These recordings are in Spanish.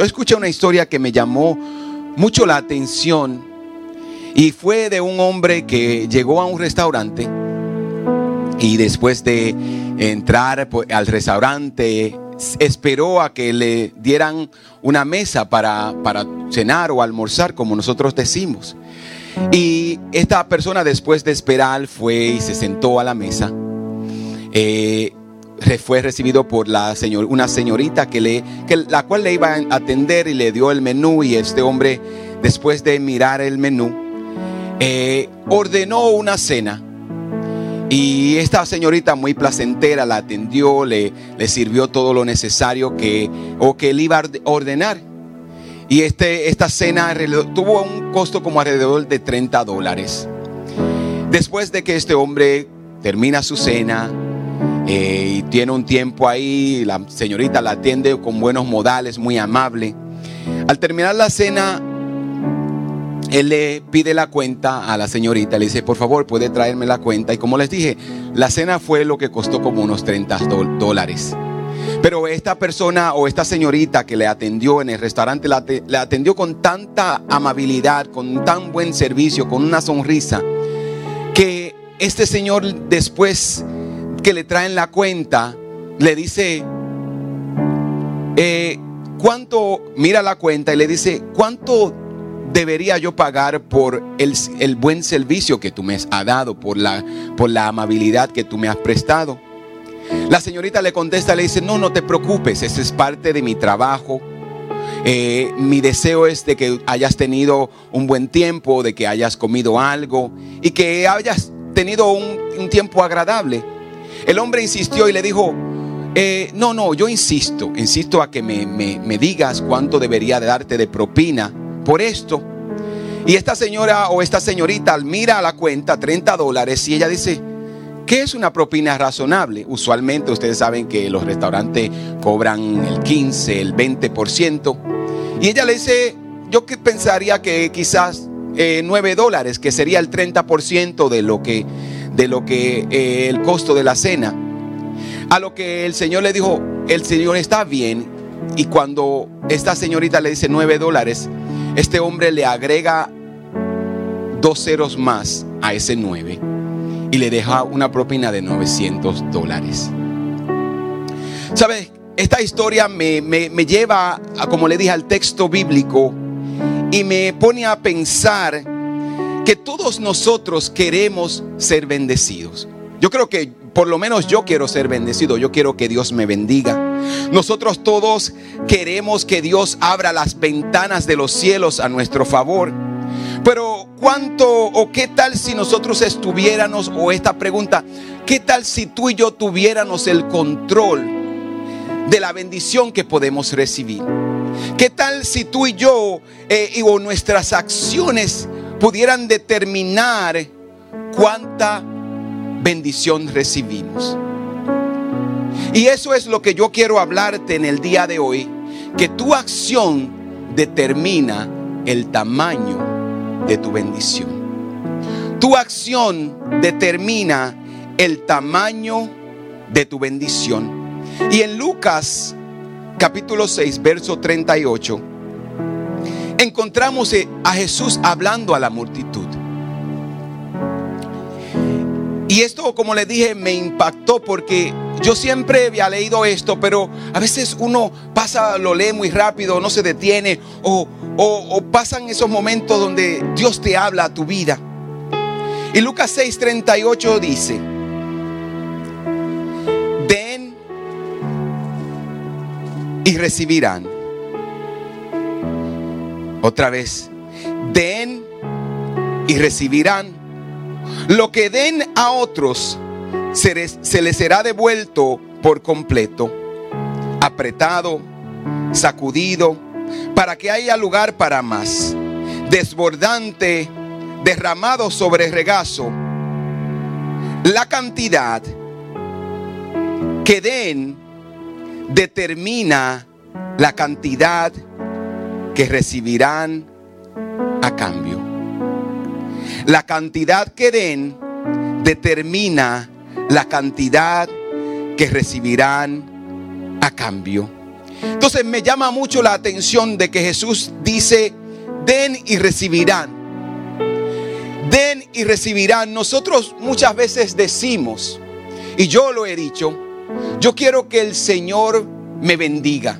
yo escuché una historia que me llamó mucho la atención y fue de un hombre que llegó a un restaurante y después de entrar al restaurante esperó a que le dieran una mesa para, para cenar o almorzar, como nosotros decimos. Y esta persona después de esperar fue y se sentó a la mesa. Eh, fue recibido por la señor, una señorita que le, que, la cual le iba a atender y le dio el menú y este hombre después de mirar el menú eh, ordenó una cena y esta señorita muy placentera la atendió, le, le sirvió todo lo necesario que, o que él iba a ordenar. Y este, esta cena tuvo un costo como alrededor de 30 dólares. Después de que este hombre termina su cena eh, y tiene un tiempo ahí, la señorita la atiende con buenos modales, muy amable. Al terminar la cena, él le pide la cuenta a la señorita, le dice, por favor, puede traerme la cuenta. Y como les dije, la cena fue lo que costó como unos 30 dólares. Pero esta persona o esta señorita que le atendió en el restaurante, le atendió con tanta amabilidad, con tan buen servicio, con una sonrisa, que este señor después que le traen la cuenta, le dice, eh, ¿cuánto? Mira la cuenta y le dice, ¿cuánto debería yo pagar por el, buen servicio que tú me has dado, por la, amabilidad que tú me has prestado? La señorita le contesta, le dice, no, no te preocupes, ese es parte de mi trabajo. Eh, mi deseo es de que hayas tenido un buen tiempo, de que hayas comido algo y que hayas tenido un, tiempo agradable. El hombre insistió y le dijo, eh, no, no, yo insisto, insisto a que me, me digas cuánto debería darte de propina por esto. Y esta señora o esta señorita mira a la cuenta 30 dólares y ella dice, ¿qué es una propina razonable? Usualmente ustedes saben que los restaurantes cobran el 15, el 20%. Y ella le dice, yo que pensaría que quizás 9 eh, dólares, que sería el 30% de lo que, de lo que eh, el costo de la cena. A lo que el Señor le dijo, el Señor está bien. Y cuando esta señorita le dice 9 dólares, este hombre le agrega dos ceros más a ese 9 y le deja una propina de 900 dólares. ¿Sabes? Esta historia me, lleva, a, como le dije, al texto bíblico y me pone a pensar que todos nosotros queremos ser bendecidos. Yo creo que por lo menos yo quiero ser bendecido, yo quiero que Dios me bendiga. Nosotros todos queremos que Dios abra las ventanas de los cielos a nuestro favor. Pero cuánto o qué tal si nosotros estuviéramos, o esta pregunta, qué tal si tú y yo tuviéramos el control de la bendición que podemos recibir? ¿Qué tal si tú y yo eh, o nuestras acciones pudieran determinar cuánta bendición recibimos. Y eso es lo que yo quiero hablarte en el día de hoy, que tu acción determina el tamaño de tu bendición. Tu acción determina el tamaño de tu bendición. Y en Lucas capítulo 6, verso 38, encontramos a Jesús hablando a la multitud. Y esto, como les dije, me impactó porque yo siempre había leído esto, pero a veces uno pasa, lo lee muy rápido, no se detiene, o, o, pasan esos momentos donde Dios te habla a tu vida. Y Lucas 6:38 dice, den y recibirán. Otra vez, den y recibirán. Lo que den a otros se les, será devuelto por completo, apretado, sacudido, para que haya lugar para más, desbordante, derramado sobre regazo. La cantidad que den determina la cantidad que recibirán a cambio. La cantidad que den determina la cantidad que recibirán a cambio. Entonces me llama mucho la atención de que Jesús dice, den y recibirán. Den y recibirán. Nosotros muchas veces decimos, y yo lo he dicho, yo quiero que el Señor me bendiga.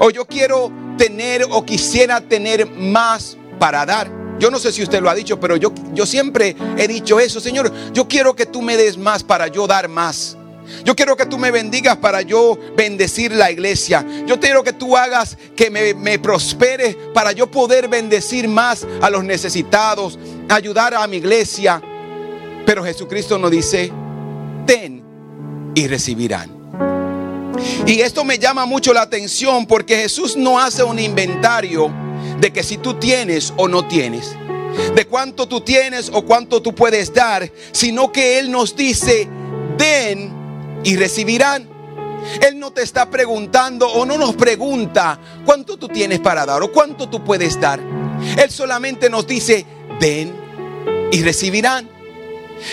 O yo quiero tener o quisiera tener más para dar. Yo no sé si usted lo ha dicho, pero yo, yo siempre he dicho eso. Señor, yo quiero que tú me des más para yo dar más. Yo quiero que tú me bendigas para yo bendecir la iglesia. Yo quiero que tú hagas que me, me prospere para yo poder bendecir más a los necesitados, ayudar a mi iglesia. Pero Jesucristo nos dice, ten y recibirán. Y esto me llama mucho la atención porque Jesús no hace un inventario de que si tú tienes o no tienes, de cuánto tú tienes o cuánto tú puedes dar, sino que Él nos dice, den y recibirán. Él no te está preguntando o no nos pregunta cuánto tú tienes para dar o cuánto tú puedes dar. Él solamente nos dice, den y recibirán.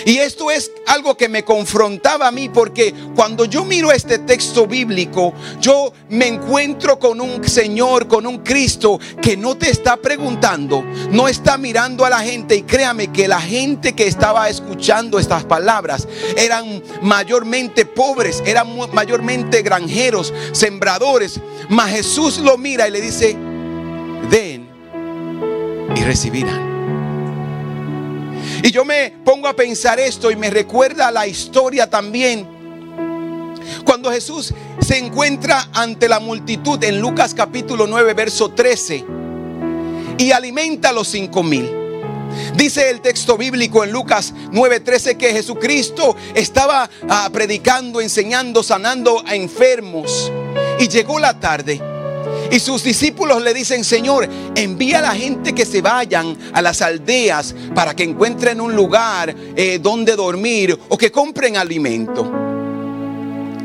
Y esto es algo que me confrontaba a mí porque cuando yo miro este texto bíblico, yo me encuentro con un Señor, con un Cristo que no te está preguntando, no está mirando a la gente. Y créame que la gente que estaba escuchando estas palabras eran mayormente pobres, eran mayormente granjeros, sembradores. Mas Jesús lo mira y le dice, den y recibirán. Y yo me pongo a pensar esto y me recuerda la historia también. Cuando Jesús se encuentra ante la multitud en Lucas capítulo 9, verso 13, y alimenta a los cinco mil. Dice el texto bíblico en Lucas 9:13 que Jesucristo estaba ah, predicando, enseñando, sanando a enfermos. Y llegó la tarde y sus discípulos le dicen, Señor, envía a la gente que se vayan a las aldeas para que encuentren un lugar eh, donde dormir o que compren alimento.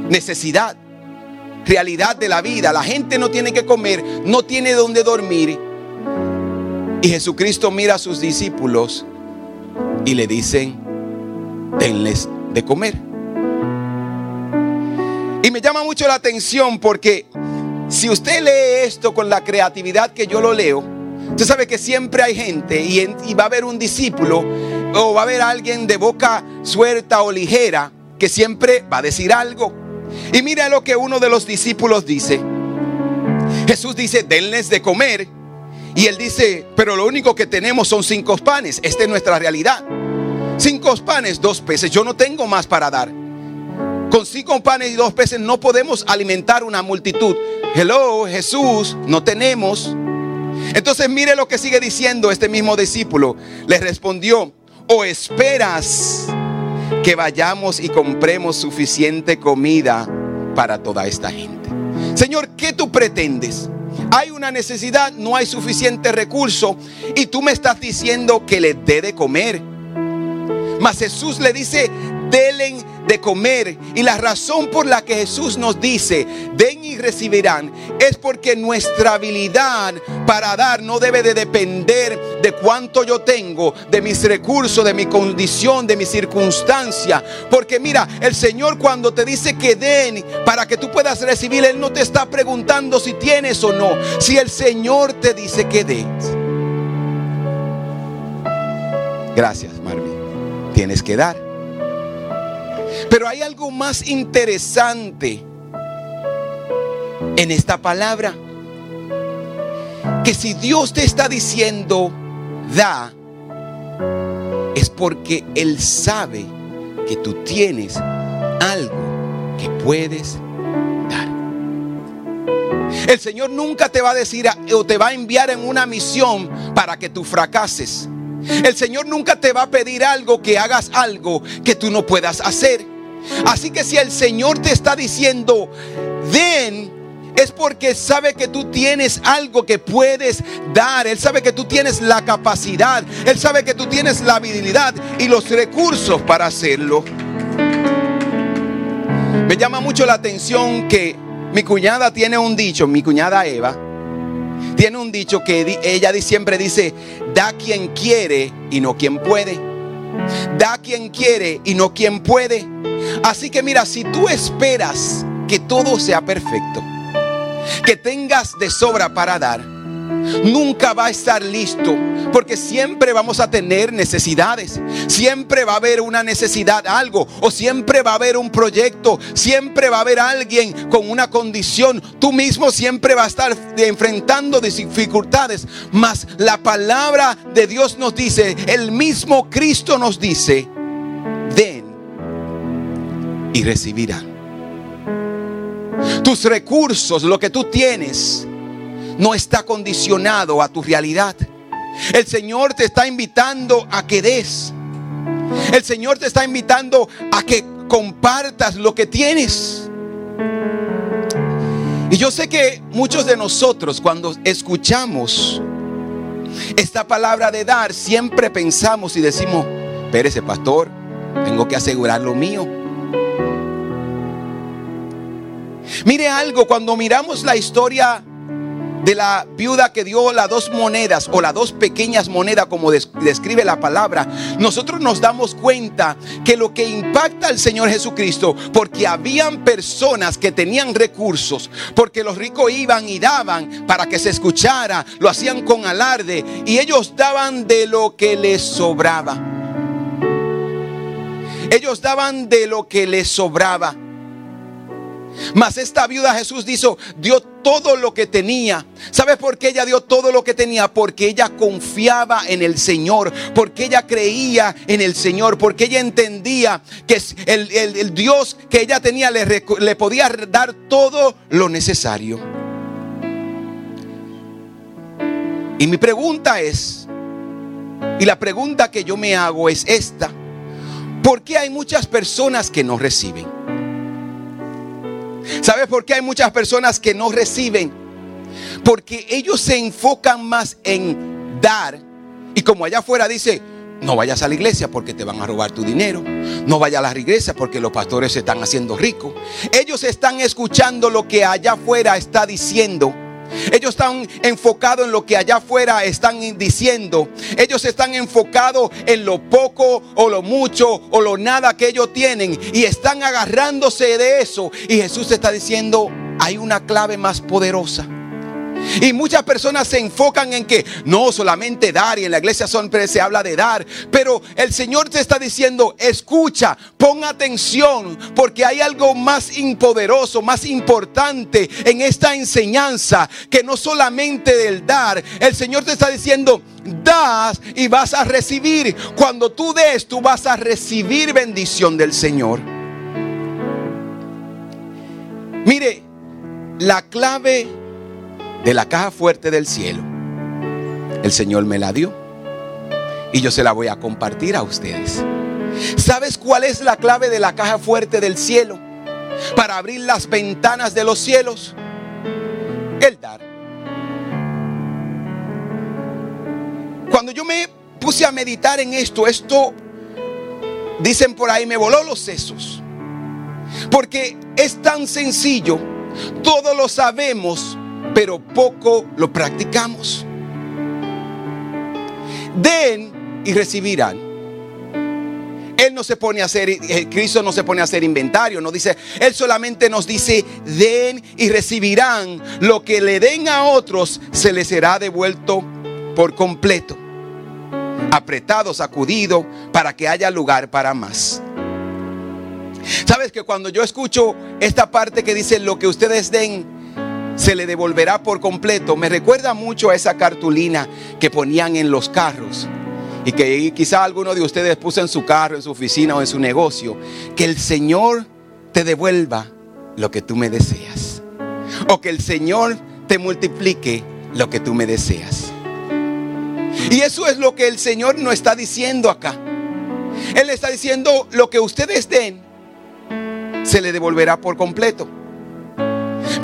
Necesidad, realidad de la vida. La gente no tiene que comer, no tiene donde dormir. Y Jesucristo mira a sus discípulos y le dicen, denles de comer. Y me llama mucho la atención porque si usted lee esto con la creatividad que yo lo leo, usted sabe que siempre hay gente y, va a haber un discípulo o va a haber alguien de boca suelta o ligera que siempre va a decir algo. Y mira lo que uno de los discípulos dice. Jesús dice, denles de comer. Y él dice, pero lo único que tenemos son cinco panes. Esta es nuestra realidad. Cinco panes, dos peces. Yo no tengo más para dar. Con cinco panes y dos peces no podemos alimentar una multitud. Hello, Jesús, no tenemos. Entonces mire lo que sigue diciendo este mismo discípulo. Le respondió, o esperas que vayamos y compremos suficiente comida para toda esta gente. Señor, ¿qué tú pretendes? Hay una necesidad, no hay suficiente recurso y tú me estás diciendo que le dé de comer. Mas Jesús le dice, denle de comer. Y la razón por la que Jesús nos dice, den y recibirán, es porque nuestra habilidad para dar no debe de depender de cuánto yo tengo, de mis recursos, de mi condición, de mi circunstancia. Porque mira, el Señor cuando te dice que den para que tú puedas recibir, Él no te está preguntando si tienes o no. Si el Señor te dice que des. Gracias, Marvin. Tienes que dar. Pero hay algo más interesante en esta palabra. Que si Dios te está diciendo, da, es porque Él sabe que tú tienes algo que puedes dar. El Señor nunca te va a decir o te va a enviar en una misión para que tú fracases. El Señor nunca te va a pedir algo que hagas algo que tú no puedas hacer. Así que si el Señor te está diciendo, den, es porque sabe que tú tienes algo que puedes dar. Él sabe que tú tienes la capacidad. Él sabe que tú tienes la habilidad y los recursos para hacerlo. Me llama mucho la atención que mi cuñada tiene un dicho, mi cuñada Eva, tiene un dicho que ella siempre dice, da quien quiere y no quien puede. Da quien quiere y no quien puede. Así que mira, si tú esperas que todo sea perfecto, que tengas de sobra para dar, nunca va a estar listo porque siempre vamos a tener necesidades. Siempre va a haber una necesidad, algo. O siempre va a haber un proyecto. Siempre va a haber alguien con una condición. Tú mismo siempre va a estar enfrentando dificultades. Mas la palabra de Dios nos dice, el mismo Cristo nos dice, den y recibirán. Tus recursos, lo que tú tienes, no está condicionado a tu realidad. El Señor te está invitando a que des. El Señor te está invitando a que compartas lo que tienes. Y yo sé que muchos de nosotros cuando escuchamos esta palabra de dar, siempre pensamos y decimos, espérese pastor, tengo que asegurar lo mío. Mire algo, cuando miramos la historia de la viuda que dio las dos monedas o las dos pequeñas monedas como describe la palabra, nosotros nos damos cuenta que lo que impacta al Señor Jesucristo, porque habían personas que tenían recursos, porque los ricos iban y daban para que se escuchara, lo hacían con alarde y ellos daban de lo que les sobraba. Ellos daban de lo que les sobraba. Mas esta viuda Jesús dijo, dio todo lo que tenía. ¿Sabes por qué ella dio todo lo que tenía? Porque ella confiaba en el Señor, porque ella creía en el Señor, porque ella entendía que el, Dios que ella tenía le, le podía dar todo lo necesario. Y mi pregunta es, y la pregunta que yo me hago es esta, ¿por qué hay muchas personas que no reciben? ¿Sabes por qué hay muchas personas que no reciben? Porque ellos se enfocan más en dar. Y como allá afuera dice, no vayas a la iglesia porque te van a robar tu dinero. No vayas a la iglesia porque los pastores se están haciendo ricos. Ellos están escuchando lo que allá afuera está diciendo ellos están enfocados en lo que allá afuera están diciendo. Ellos están enfocados en lo poco o lo mucho o lo nada que ellos tienen. Y están agarrándose de eso. Y Jesús está diciendo, hay una clave más poderosa. Y muchas personas se enfocan en que no solamente dar, y en la iglesia siempre se habla de dar, pero el Señor te está diciendo, escucha, pon atención, porque hay algo más impoderoso, más importante en esta enseñanza, que no solamente del dar, el Señor te está diciendo, das y vas a recibir. Cuando tú des, tú vas a recibir bendición del Señor. Mire, la clave de la caja fuerte del cielo. El Señor me la dio y yo se la voy a compartir a ustedes. ¿Sabes cuál es la clave de la caja fuerte del cielo? Para abrir las ventanas de los cielos. El dar. Cuando yo me puse a meditar en esto, esto, dicen por ahí, me voló los sesos. Porque es tan sencillo, todos lo sabemos, pero poco lo practicamos. Den y recibirán. Él no se pone a hacer, eh, Cristo no se pone a hacer inventario, no dice, Él solamente nos dice, den y recibirán. Lo que le den a otros se les será devuelto por completo. Apretado, sacudido, para que haya lugar para más. Sabes que cuando yo escucho esta parte que dice, lo que ustedes den, se le devolverá por completo. Me recuerda mucho a esa cartulina que ponían en los carros y que quizá alguno de ustedes puso en su carro, en su oficina o en su negocio. Que el Señor te devuelva lo que tú me deseas. O que el Señor te multiplique lo que tú me deseas. Y eso es lo que el Señor no está diciendo acá. Él está diciendo lo que ustedes den, se le devolverá por completo.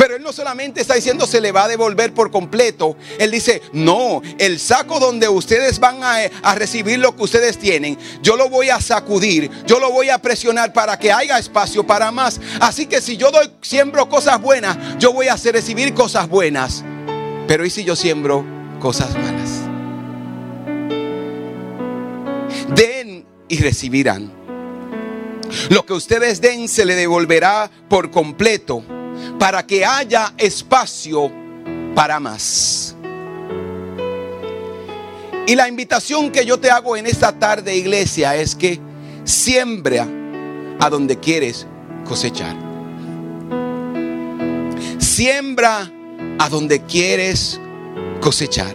Pero Él no solamente está diciendo se le va a devolver por completo. Él dice, no, el saco donde ustedes van a, recibir lo que ustedes tienen, yo lo voy a sacudir, yo lo voy a presionar para que haya espacio para más. Así que si yo doy, siembro cosas buenas, yo voy a hacer recibir cosas buenas. Pero ¿y si yo siembro cosas malas? Den y recibirán. Lo que ustedes den se le devolverá por completo para que haya espacio para más. Y la invitación que yo te hago en esta tarde, iglesia, es que siembra a donde quieres cosechar. Siembra a donde quieres cosechar.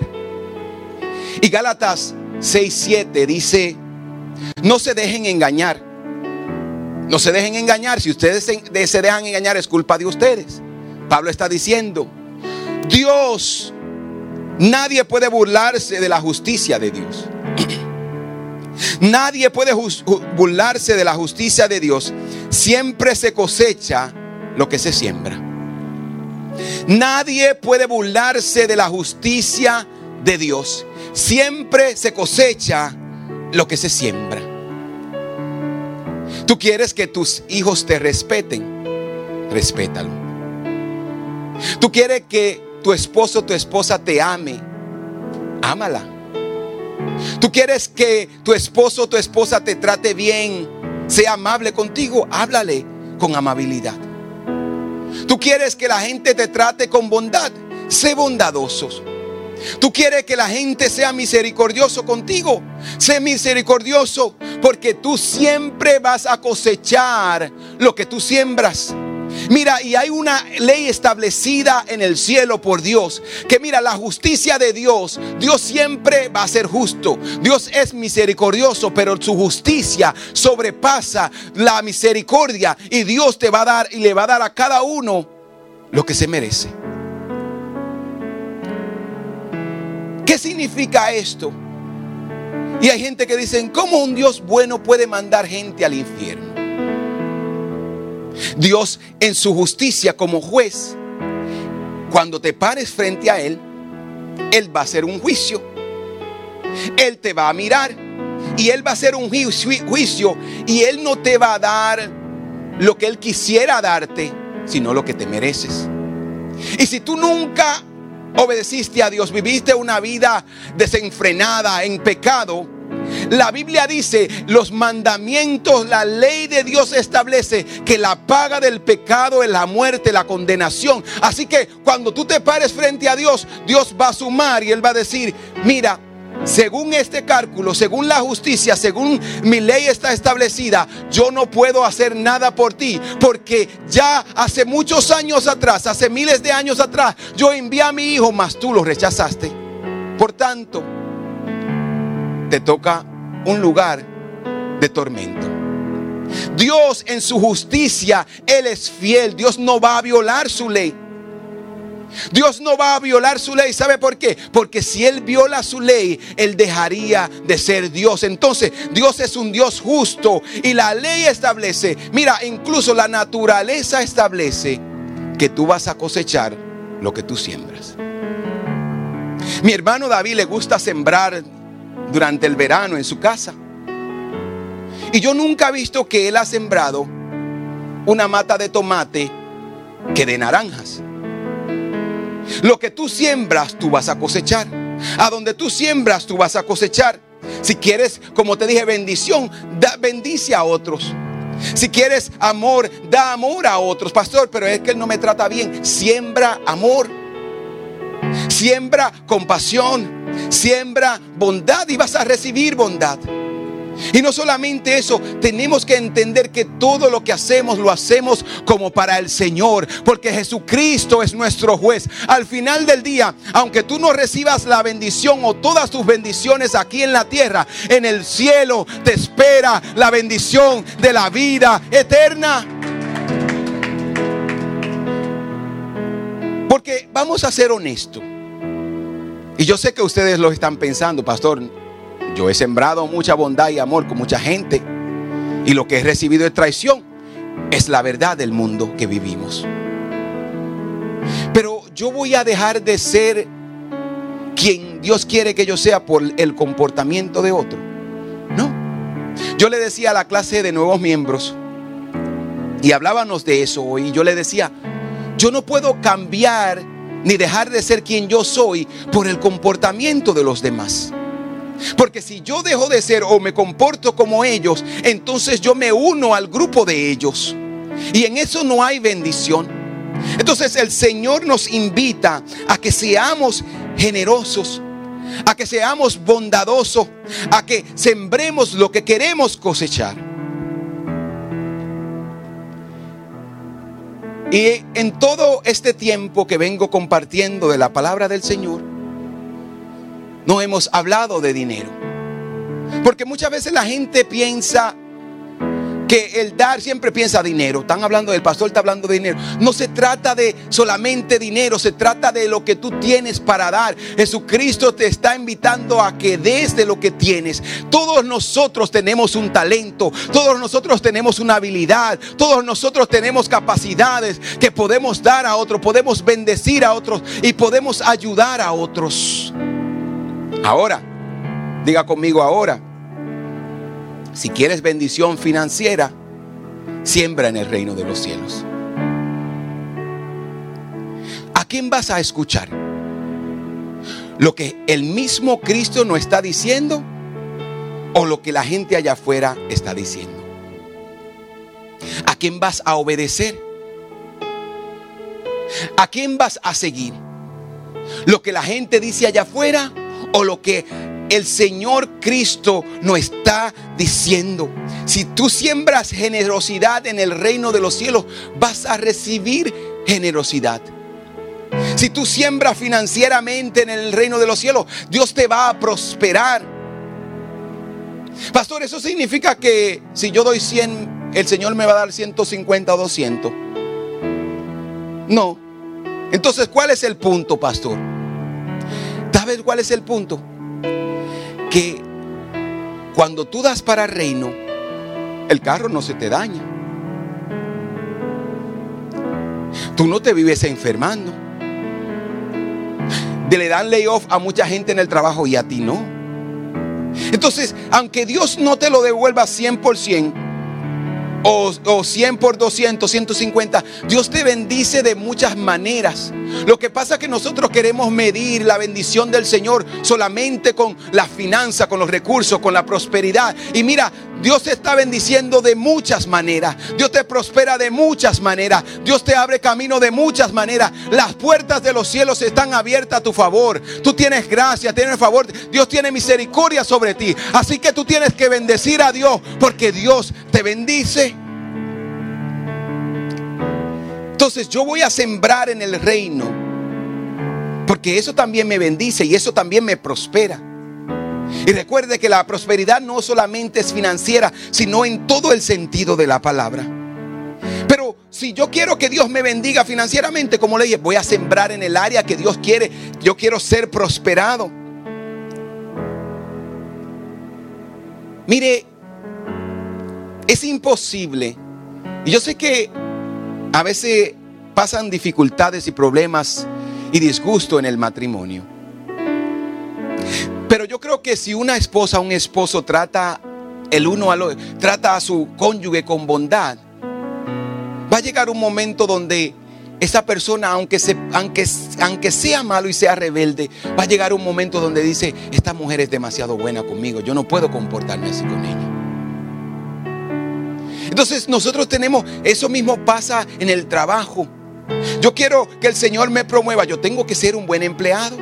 Y Gálatas 6:7 dice, no se dejen engañar. No se dejen engañar. Si ustedes se, dejan engañar es culpa de ustedes. Pablo está diciendo, Dios, nadie puede burlarse de la justicia de Dios. Nadie puede burlarse de la justicia de Dios. Siempre se cosecha lo que se siembra. Nadie puede burlarse de la justicia de Dios. Siempre se cosecha lo que se siembra. Tú quieres que tus hijos te respeten, respétalo. Tú quieres que tu esposo o tu esposa te ame, ámala. Tú quieres que tu esposo o tu esposa te trate bien, sea amable contigo, háblale con amabilidad. Tú quieres que la gente te trate con bondad, sé bondadosos. Tú quieres que la gente sea misericordioso contigo. Sé misericordioso porque tú siempre vas a cosechar lo que tú siembras. Mira, y hay una ley establecida en el cielo por Dios. Que mira, la justicia de Dios, Dios siempre va a ser justo. Dios es misericordioso, pero su justicia sobrepasa la misericordia. Y Dios te va a dar y le va a dar a cada uno lo que se merece. ¿Qué significa esto? Y hay gente que dicen, ¿cómo un Dios bueno puede mandar gente al infierno? Dios en su justicia como juez, cuando te pares frente a Él, Él va a hacer un juicio. Él te va a mirar y Él va a hacer un juicio y Él no te va a dar lo que Él quisiera darte, sino lo que te mereces. Y si tú nunca obedeciste a Dios, viviste una vida desenfrenada en pecado, la Biblia dice, los mandamientos, la ley de Dios establece que la paga del pecado es la muerte, la condenación. Así que cuando tú te pares frente a Dios, Dios va a sumar y Él va a decir, mira, según este cálculo, según la justicia, según mi ley está establecida, yo no puedo hacer nada por ti. Porque ya hace muchos años atrás, hace miles de años atrás, yo envié a mi hijo, mas tú lo rechazaste. Por tanto, te toca un lugar de tormento. Dios en su justicia, Él es fiel. Dios no va a violar su ley. Dios no va a violar su ley. ¿Sabe por qué? Porque si Él viola su ley, Él dejaría de ser Dios. Entonces, Dios es un Dios justo y la ley establece, mira, incluso la naturaleza establece que tú vas a cosechar lo que tú siembras. Mi hermano David le gusta sembrar durante el verano en su casa. Y yo nunca he visto que él ha sembrado una mata de tomate que de naranjas. Lo que tú siembras, tú vas a cosechar. A donde tú siembras, tú vas a cosechar. Si quieres, como te dije, bendición, da, bendice a otros. Si quieres amor, da amor a otros, pastor, pero es que él no me trata bien. Siembra amor. Siembra compasión siembra bondad y vas a recibir bondad. Y no solamente eso, tenemos que entender que todo lo que hacemos lo hacemos como para el Señor, porque Jesucristo es nuestro juez. Al final del día, aunque tú no recibas la bendición o todas tus bendiciones aquí en la tierra, en el cielo te espera la bendición de la vida eterna. Porque vamos a ser honestos. Y yo sé que ustedes lo están pensando, pastor. Yo he sembrado mucha bondad y amor con mucha gente. Y lo que he recibido es traición. Es la verdad del mundo que vivimos. Pero yo voy a dejar de ser quien Dios quiere que yo sea por el comportamiento de otro. No. Yo le decía a la clase de nuevos miembros, y hablábamos de eso, y yo le decía, yo no puedo cambiar ni dejar de ser quien yo soy por el comportamiento de los demás. Porque si yo dejo de ser o me comporto como ellos, entonces yo me uno al grupo de ellos. Y en eso no hay bendición. Entonces el Señor nos invita a que seamos generosos, a que seamos bondadosos, a que sembremos lo que queremos cosechar. Y en todo este tiempo que vengo compartiendo de la palabra del Señor, no hemos hablado de dinero. Porque muchas veces la gente piensa que el dar siempre piensa dinero. Están hablando del pastor, está hablando de dinero. No se trata de solamente dinero, se trata de lo que tú tienes para dar. Jesucristo te está invitando a que des de lo que tienes. Todos nosotros tenemos un talento, todos nosotros tenemos una habilidad, todos nosotros tenemos capacidades que podemos dar a otros, podemos bendecir a otros y podemos ayudar a otros. Ahora, diga conmigo ahora. Si quieres bendición financiera, siembra en el reino de los cielos. ¿A quién vas a escuchar? ¿Lo que el mismo Cristo nos está diciendo o lo que la gente allá afuera está diciendo? ¿A quién vas a obedecer? ¿A quién vas a seguir? ¿Lo que la gente dice allá afuera o lo que el Señor Cristo nos está diciendo. Si tú siembras generosidad en el reino de los cielos, vas a recibir generosidad. Si tú siembras financieramente en el reino de los cielos, Dios te va a prosperar. Pastor, eso significa que si yo doy 100, el Señor me va a dar 150 o 200. No. Entonces, ¿cuál es el punto, pastor? ¿Sabes cuál es el punto? que cuando tú das para reino, el carro no se te daña. Tú no te vives enfermando. Le dan layoff a mucha gente en el trabajo y a ti no. Entonces, aunque Dios no te lo devuelva 100%, o, o 100 por 200, 150. Dios te bendice de muchas maneras. Lo que pasa es que nosotros queremos medir la bendición del Señor solamente con la finanza, con los recursos, con la prosperidad. Y mira, Dios te está bendiciendo de muchas maneras. Dios te prospera de muchas maneras. Dios te abre camino de muchas maneras. Las puertas de los cielos están abiertas a tu favor. Tú tienes gracia, tienes favor. Dios tiene misericordia sobre ti. Así que tú tienes que bendecir a Dios porque Dios te bendice. Entonces yo voy a sembrar en el reino. Porque eso también me bendice y eso también me prospera. Y recuerde que la prosperidad no solamente es financiera, sino en todo el sentido de la palabra. Pero si yo quiero que Dios me bendiga financieramente, como le dije, voy a sembrar en el área que Dios quiere. Yo quiero ser prosperado. Mire, es imposible. Y yo sé que a veces pasan dificultades y problemas y disgusto en el matrimonio. Pero yo creo que si una esposa un esposo trata el uno al otro, trata a su cónyuge con bondad, va a llegar un momento donde esa persona, aunque, se, aunque, aunque sea malo y sea rebelde, va a llegar un momento donde dice, esta mujer es demasiado buena conmigo, yo no puedo comportarme así con ella. Entonces nosotros tenemos, eso mismo pasa en el trabajo. Yo quiero que el Señor me promueva, yo tengo que ser un buen empleado.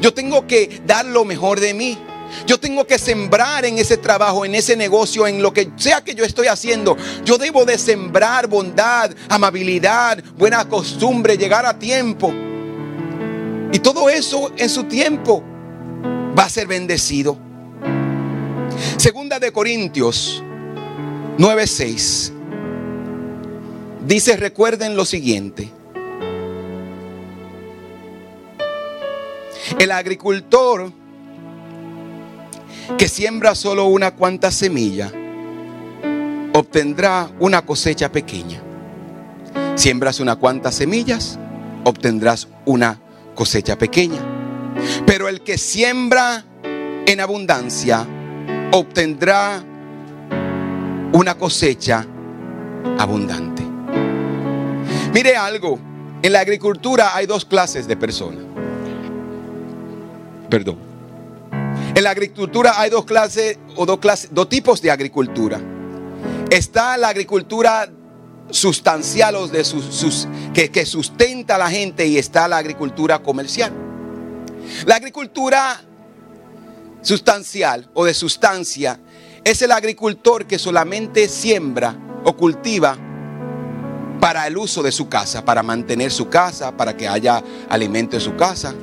Yo tengo que dar lo mejor de mí. Yo tengo que sembrar en ese trabajo, en ese negocio, en lo que sea que yo estoy haciendo. Yo debo de sembrar bondad, amabilidad, buena costumbre, llegar a tiempo. Y todo eso en su tiempo va a ser bendecido. Segunda de Corintios 9:6. Dice, recuerden lo siguiente. El agricultor que siembra solo una cuanta semilla obtendrá una cosecha pequeña. Siembras una cuantas semillas, obtendrás una cosecha pequeña. Pero el que siembra en abundancia obtendrá una cosecha abundante. Mire algo, en la agricultura hay dos clases de personas. Perdón. En la agricultura hay dos clases o dos clases, dos tipos de agricultura. Está la agricultura sustancial o de sus, que, que sustenta a la gente y está la agricultura comercial. La agricultura sustancial o de sustancia es el agricultor que solamente siembra o cultiva para el uso de su casa, para mantener su casa, para que haya alimento en su casa.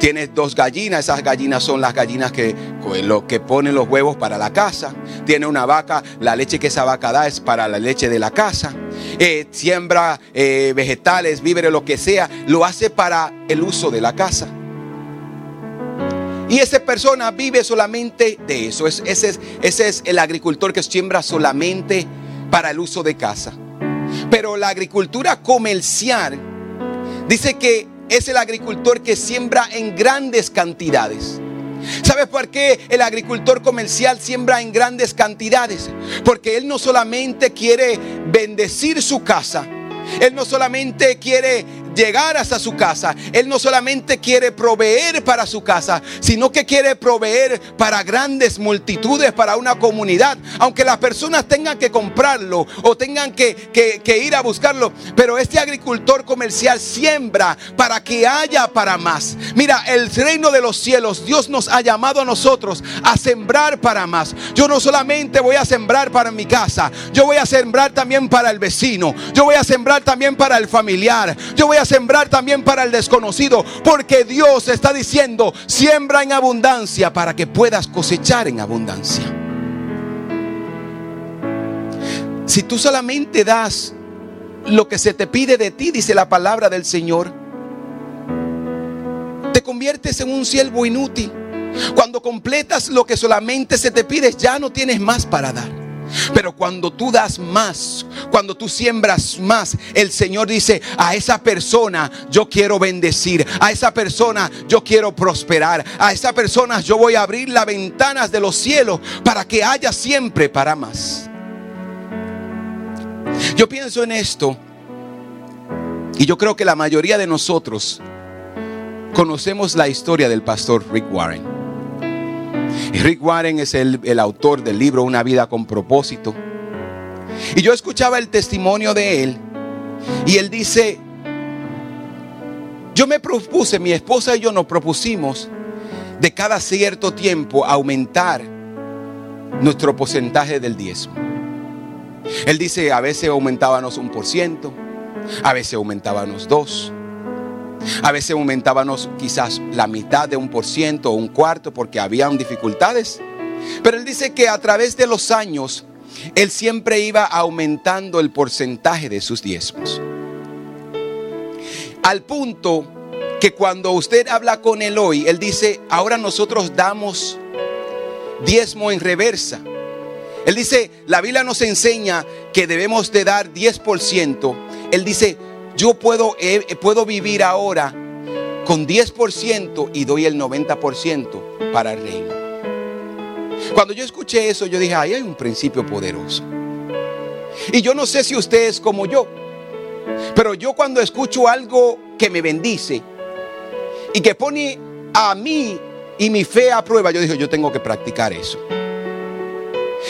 Tienes dos gallinas, esas gallinas son las gallinas que, lo, que ponen los huevos para la casa. Tiene una vaca, la leche que esa vaca da es para la leche de la casa. Eh, siembra eh, vegetales, víveres, lo que sea, lo hace para el uso de la casa. Y esa persona vive solamente de eso. es, ese es el agricultor que siembra solamente para el uso de casa. Pero la agricultura comercial dice que es el agricultor que siembra en grandes cantidades. ¿Sabes por qué el agricultor comercial siembra en grandes cantidades? Porque él no solamente quiere bendecir su casa, él no solamente quiere llegar hasta su casa. Él no solamente quiere proveer para su casa, sino que quiere proveer para grandes multitudes, para una comunidad. Aunque las personas tengan que comprarlo o tengan que, ir a buscarlo. Pero este agricultor comercial siembra para que haya para más. Mira, el reino de los cielos, Dios nos ha llamado a nosotros a sembrar para más. Yo no solamente voy a sembrar para mi casa, yo voy a sembrar también para el vecino. Yo voy a sembrar también para el familiar. Yo voy a sembrar también para el desconocido, porque Dios está diciendo, siembra en abundancia para que puedas cosechar en abundancia. Si tú solamente das lo que se te pide de ti, dice la palabra del Señor, te conviertes en un siervo inútil. Cuando completas lo que solamente se te pide, ya no tienes más para dar. Pero cuando tú das más, cuando tú siembras más, el Señor dice, a esa persona yo quiero bendecir, a esa persona yo quiero prosperar, a esa persona yo voy a abrir las ventanas de los cielos para que haya siempre para más. Yo pienso en esto y yo creo que la mayoría de nosotros conocemos la historia del pastor Rick Warren. Rick Warren es el, autor del libro Una vida con propósito. Y yo escuchaba el testimonio de él. Y él dice, yo me propuse, mi esposa y yo nos propusimos de cada cierto tiempo aumentar nuestro porcentaje del diezmo. Él dice, a veces aumentábamos un por ciento, a veces aumentábamos dos, a veces aumentábamos quizás la mitad de un por ciento o un cuarto porque habían dificultades. Pero él dice que a través de los años, él siempre iba aumentando el porcentaje de sus diezmos. Al punto que cuando usted habla con él hoy, él dice, ahora nosotros damos diezmo en reversa. Él dice, la Biblia nos enseña que debemos de dar 10%. Él dice, yo puedo, eh, puedo vivir ahora con 10% y doy el 90% para el reino. Cuando yo escuché eso, yo dije, ahí hay un principio poderoso. Y yo no sé si usted es como yo, pero yo cuando escucho algo que me bendice y que pone a mí y mi fe a prueba, yo dije, yo tengo que practicar eso.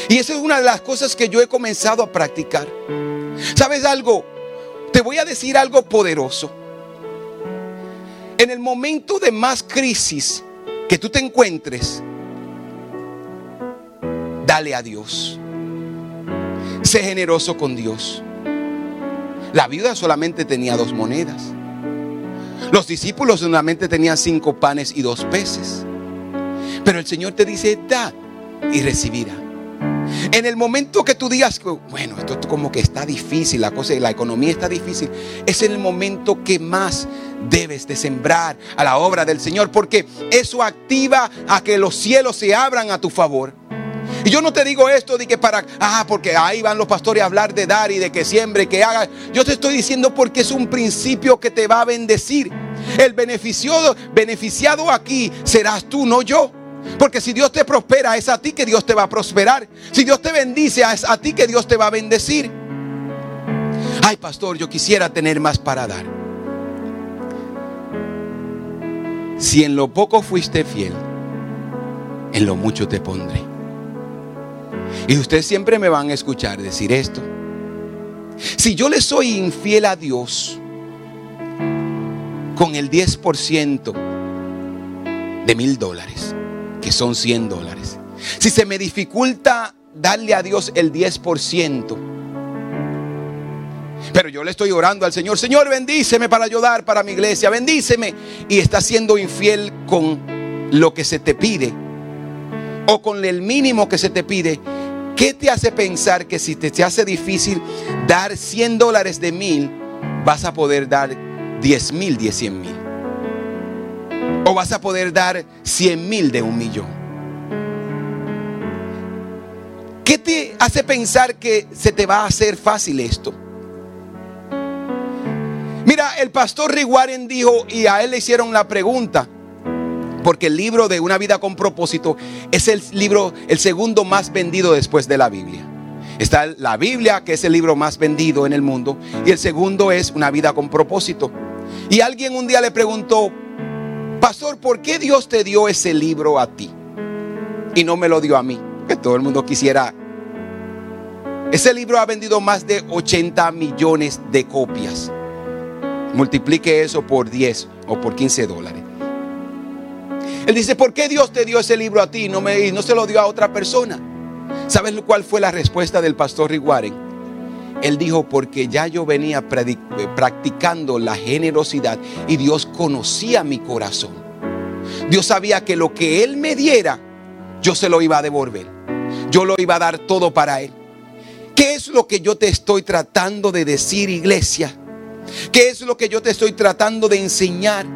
Y esa es una de las cosas que yo he comenzado a practicar. ¿Sabes algo? Te voy a decir algo poderoso. En el momento de más crisis que tú te encuentres, dale a Dios. Sé generoso con Dios. La viuda solamente tenía dos monedas. Los discípulos solamente tenían cinco panes y dos peces. Pero el Señor te dice, da y recibirá. En el momento que tú digas, bueno, esto como que está difícil, la cosa, la economía está difícil, es el momento que más debes de sembrar a la obra del Señor, porque eso activa a que los cielos se abran a tu favor. Y yo no te digo esto de que para, ah, porque ahí van los pastores a hablar de dar y de que siembre, que haga. Yo te estoy diciendo porque es un principio que te va a bendecir. El beneficiado, beneficiado aquí serás tú, no yo. Porque si Dios te prospera, es a ti que Dios te va a prosperar. Si Dios te bendice, es a ti que Dios te va a bendecir. Ay, pastor, yo quisiera tener más para dar. Si en lo poco fuiste fiel, en lo mucho te pondré. Y ustedes siempre me van a escuchar decir esto. Si yo le soy infiel a Dios con el 10% de mil dólares, que son 100 dólares, si se me dificulta darle a Dios el 10%, pero yo le estoy orando al Señor, Señor, bendíceme para ayudar para mi iglesia, bendíceme. Y está siendo infiel con lo que se te pide o con el mínimo que se te pide. ¿Qué te hace pensar que si te, hace difícil dar 100 dólares de mil, vas a poder dar 10 mil, 10, 100 mil? O vas a poder dar 100 mil de un millón. ¿Qué te hace pensar que se te va a hacer fácil esto? Mira, el pastor Rick Warren dijo y a él le hicieron la pregunta, porque el libro de Una vida con propósito es el libro, el segundo más vendido después de la Biblia. Está la Biblia, que es el libro más vendido en el mundo, y el segundo es Una vida con propósito. Y alguien un día le preguntó, Pastor, ¿por qué Dios te dio ese libro a ti? Y no me lo dio a mí, que todo el mundo quisiera. Ese libro ha vendido más de 80 millones de copias. Multiplique eso por 10 o por 15 dólares. Él dice, ¿por qué Dios te dio ese libro a ti no me, y no se lo dio a otra persona? ¿Sabes cuál fue la respuesta del pastor Rick Él dijo, porque ya yo venía practicando la generosidad y Dios conocía mi corazón. Dios sabía que lo que Él me diera, yo se lo iba a devolver. Yo lo iba a dar todo para Él. ¿Qué es lo que yo te estoy tratando de decir, iglesia? ¿Qué es lo que yo te estoy tratando de enseñar?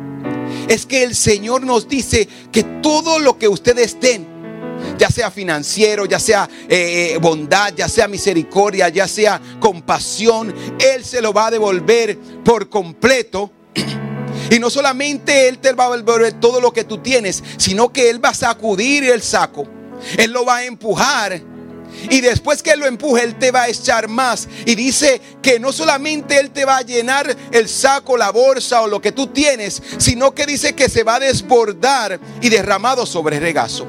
Es que el Señor nos dice que todo lo que ustedes den, ya sea financiero, ya sea eh, eh, bondad, ya sea misericordia, ya sea compasión, Él se lo va a devolver por completo. Y no solamente Él te va a devolver todo lo que tú tienes, sino que Él va a sacudir el saco. Él lo va a empujar y después que Él lo empuje, Él te va a echar más. Y dice que no solamente Él te va a llenar el saco, la bolsa o lo que tú tienes, sino que dice que se va a desbordar y derramado sobre regazo.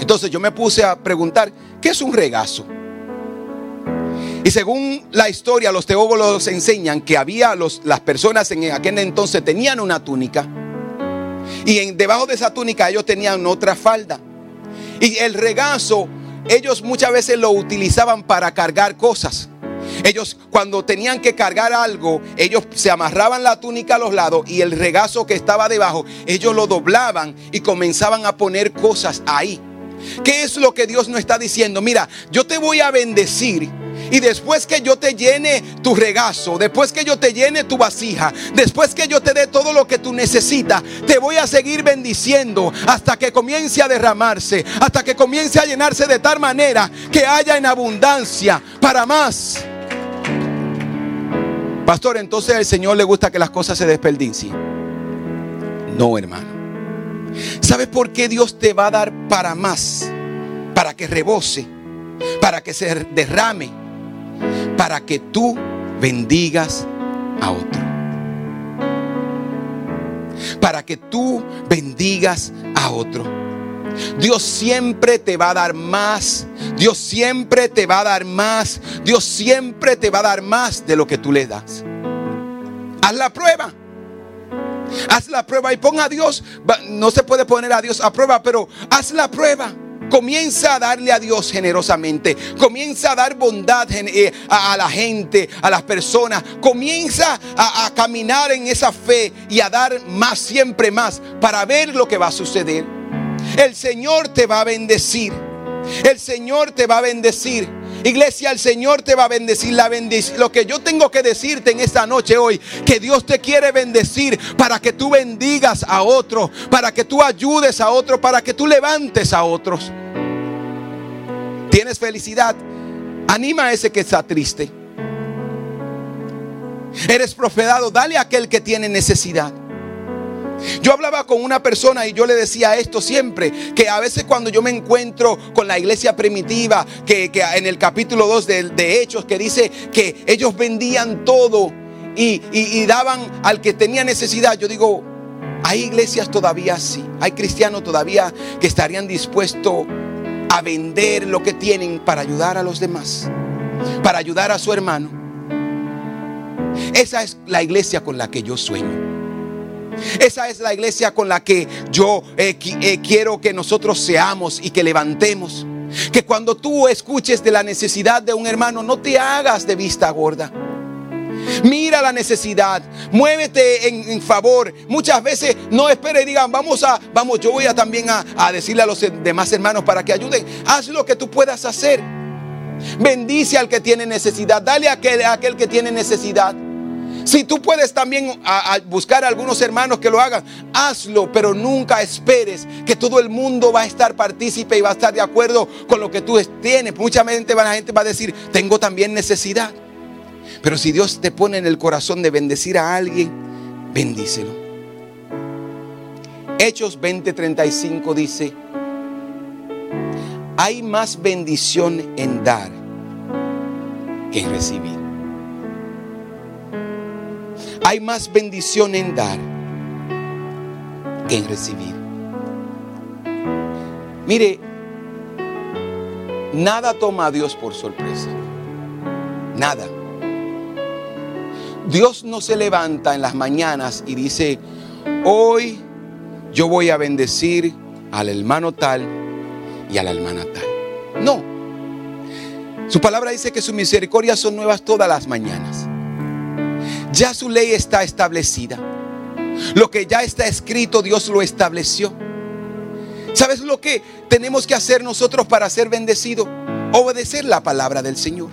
Entonces yo me puse a preguntar, ¿qué es un regazo? Y según la historia, los teólogos enseñan que había los, las personas en aquel entonces tenían una túnica. Y en, debajo de esa túnica ellos tenían otra falda. Y el regazo ellos muchas veces lo utilizaban para cargar cosas. Ellos cuando tenían que cargar algo, ellos se amarraban la túnica a los lados y el regazo que estaba debajo, ellos lo doblaban y comenzaban a poner cosas ahí. ¿Qué es lo que Dios nos está diciendo? Mira, yo te voy a bendecir y después que yo te llene tu regazo, después que yo te llene tu vasija, después que yo te dé todo lo que tú necesitas, te voy a seguir bendiciendo hasta que comience a derramarse, hasta que comience a llenarse de tal manera que haya en abundancia para más. Pastor, entonces al Señor le gusta que las cosas se desperdicien. No, hermano. ¿Sabes por qué Dios te va a dar para más? Para que rebose, para que se derrame para que tú bendigas a otro. Para que tú bendigas a otro. Dios siempre te va a dar más. Dios siempre te va a dar más. Dios siempre te va a dar más de lo que tú le das. Haz la prueba. Haz la prueba y pon a Dios. No se puede poner a Dios a prueba, pero haz la prueba. Comienza a darle a Dios generosamente. Comienza a dar bondad eh, a la gente, a las personas. Comienza a, caminar en esa fe y a dar más, siempre más, para ver lo que va a suceder. El Señor te va a bendecir. El Señor te va a bendecir. Iglesia, el Señor te va a bendecir. La Lo que yo tengo que decirte en esta noche hoy, que Dios te quiere bendecir para que tú bendigas a otros, para que tú ayudes a otros, para que tú levantes a otros. ¿Tienes felicidad? Anima a ese que está triste. Eres prosperado, dale a aquel que tiene necesidad. Yo hablaba con una persona y yo le decía esto siempre, que a veces cuando yo me encuentro con la iglesia primitiva, que, en el capítulo 2 de, Hechos, que dice que ellos vendían todo y, y daban al que tenía necesidad, yo digo, hay iglesias todavía así, hay cristianos todavía que estarían dispuestos a vender lo que tienen para ayudar a los demás, para ayudar a su hermano. Esa es la iglesia con la que yo sueño. Esa es la iglesia con la que yo eh, eh, quiero que nosotros seamos y que levantemos. Que cuando tú escuches de la necesidad de un hermano, no te hagas de vista gorda. Mira la necesidad, muévete en, favor. Muchas veces no espere y digan, vamos a, vamos, yo voy a también a, decirle a los demás hermanos para que ayuden. Haz lo que tú puedas hacer. Bendice al que tiene necesidad, dale a aquel que tiene necesidad. Si tú puedes también buscar a algunos hermanos que lo hagan, hazlo, pero nunca esperes que todo el mundo va a estar partícipe y va a estar de acuerdo con lo que tú tienes. Mucha gente, la gente va a decir, tengo también necesidad. Pero si Dios te pone en el corazón de bendecir a alguien, bendícelo. Hechos 20:35 dice, hay más bendición en dar que en recibir. Hay más bendición en dar que en recibir. Mire, nada toma a Dios por sorpresa. Nada. Dios no se levanta en las mañanas y dice, hoy yo voy a bendecir al hermano tal y a la hermana tal. No. Su palabra dice que sus misericordias son nuevas todas las mañanas. Ya su ley está establecida. Lo que ya está escrito, Dios lo estableció. ¿Sabes lo que tenemos que hacer nosotros para ser bendecidos? Obedecer la palabra del Señor.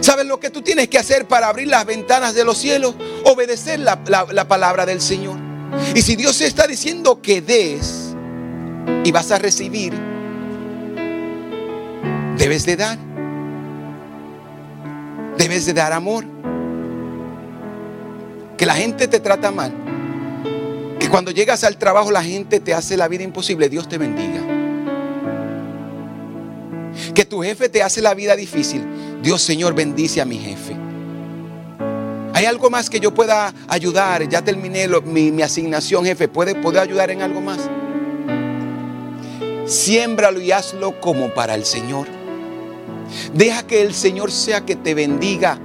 ¿Sabes lo que tú tienes que hacer para abrir las ventanas de los cielos? Obedecer la, palabra del Señor. Y si Dios está diciendo que des y vas a recibir, debes de dar. Debes de dar amor. Que la gente te trata mal. Que cuando llegas al trabajo la gente te hace la vida imposible. Dios te bendiga. Que tu jefe te hace la vida difícil. Dios Señor bendice a mi jefe. ¿Hay algo más que yo pueda ayudar? Ya terminé mi, asignación, jefe. ¿Puede, ¿Puedo ayudar en algo más? Siémbralo y hazlo como para el Señor. Deja que el Señor sea que te bendiga.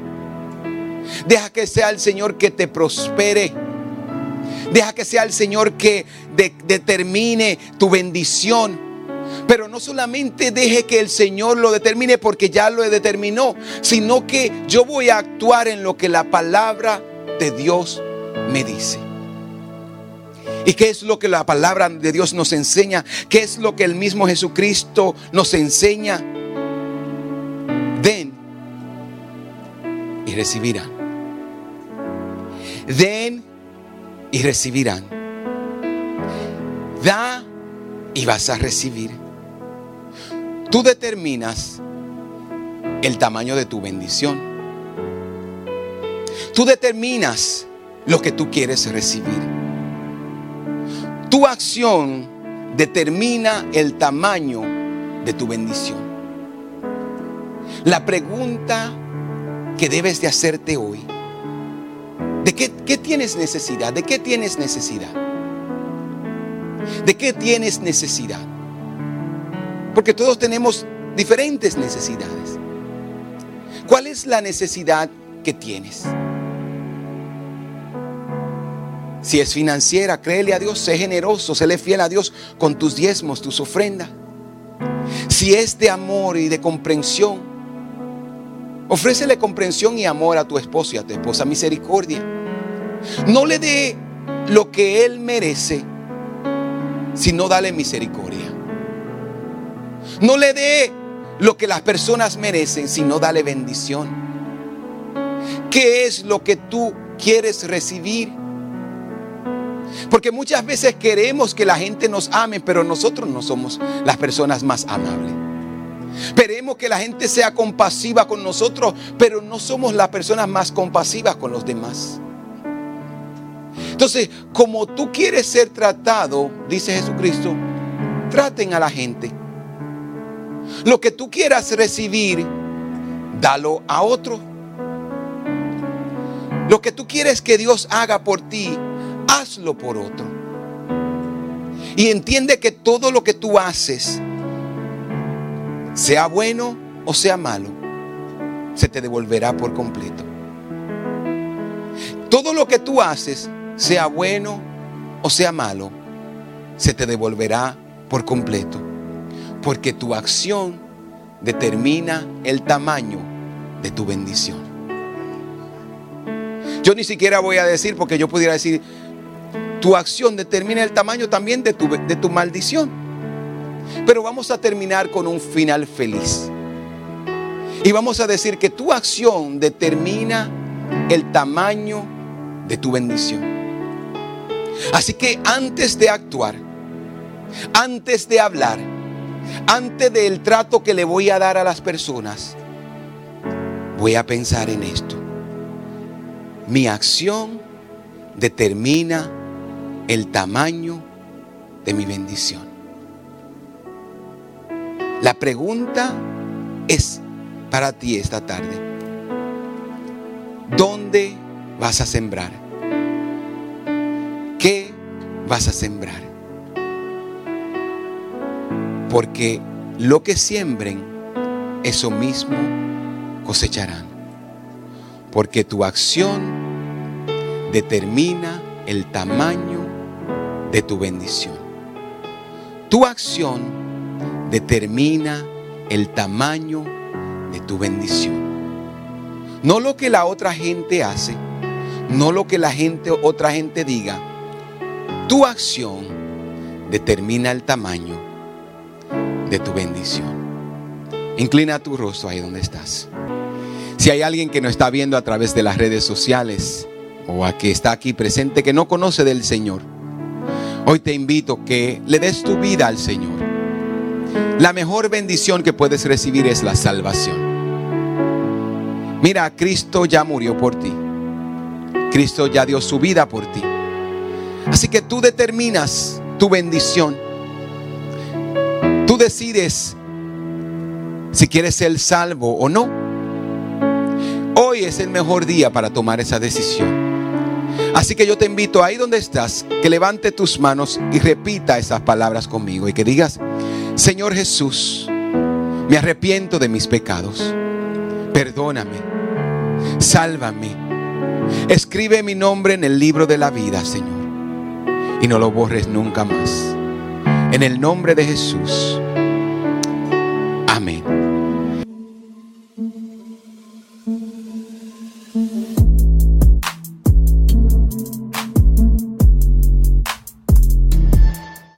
Deja que sea el Señor que te prospere. Deja que sea el Señor que determine tu bendición. Pero no solamente deje que el Señor lo determine porque ya lo determinó, sino que yo voy a actuar en lo que la palabra de Dios me dice. ¿Y qué es lo que la palabra de Dios nos enseña? ¿Qué es lo que el mismo Jesucristo nos enseña? Recibirán. Den y recibirán. Da y vas a recibir. Tú determinas el tamaño de tu bendición. Tú determinas lo que tú quieres recibir. Tu acción determina el tamaño de tu bendición. La pregunta que debes de hacerte hoy, ¿de qué, qué tienes necesidad? ¿De qué tienes necesidad? ¿De qué tienes necesidad? Porque todos tenemos diferentes necesidades. ¿Cuál es la necesidad que tienes? Si es financiera, créele a Dios, sé generoso, séle fiel a Dios con tus diezmos, tus ofrendas. Si es de amor y de comprensión, ofrécele comprensión y amor a tu esposo y a tu esposa, misericordia. No le dé lo que él merece, sino dale misericordia. No le dé lo que las personas merecen, sino dale bendición. ¿Qué es lo que tú quieres recibir? Porque muchas veces queremos que la gente nos ame, pero nosotros no somos las personas más amables. Queremos que la gente sea compasiva con nosotros, pero no somos las personas más compasivas con los demás. Entonces, como tú quieres ser tratado, dice Jesucristo, traten a la gente lo que tú quieras recibir, dalo a otro. Lo que tú quieres que Dios haga por ti, hazlo por otro. Y entiende que todo lo que tú haces, sea bueno o sea malo, se te devolverá por completo. Todo lo que tú haces, sea bueno o sea malo, se te devolverá por completo. Porque tu acción determina el tamaño de tu bendición. Yo ni siquiera voy a decir, porque yo pudiera decir, tu acción determina el tamaño también de tu, de tu maldición. Pero vamos a terminar con un final feliz. Y vamos a decir que tu acción determina el tamaño de tu bendición. Así que antes de actuar, antes de hablar, antes del trato que le voy a dar a las personas, voy a pensar en esto. Mi acción determina el tamaño de mi bendición. La pregunta es para ti esta tarde. ¿Dónde vas a sembrar? ¿Qué vas a sembrar? Porque lo que siembren, eso mismo cosecharán. Porque tu acción determina el tamaño de tu bendición. Tu acción determina el tamaño de tu bendición. No lo que la otra gente hace, no lo que la gente otra gente diga. Tu acción determina el tamaño de tu bendición. Inclina tu rostro ahí donde estás. Si hay alguien que nos está viendo a través de las redes sociales o a que está aquí presente que no conoce del Señor, hoy te invito que le des tu vida al Señor. La mejor bendición que puedes recibir es la salvación. Mira, Cristo ya murió por ti. Cristo ya dio su vida por ti. Así que tú determinas tu bendición Tú decides si quieres ser salvo o no. Hoy es el mejor día para tomar esa decisión. Así que yo te invito ahí donde estás, que levante tus manos y repita esas palabras conmigo y que digas, Señor Jesús, me arrepiento de mis pecados. Perdóname, sálvame. Escribe mi nombre en el libro de la vida, Señor, y no lo borres nunca más. En el nombre de Jesús.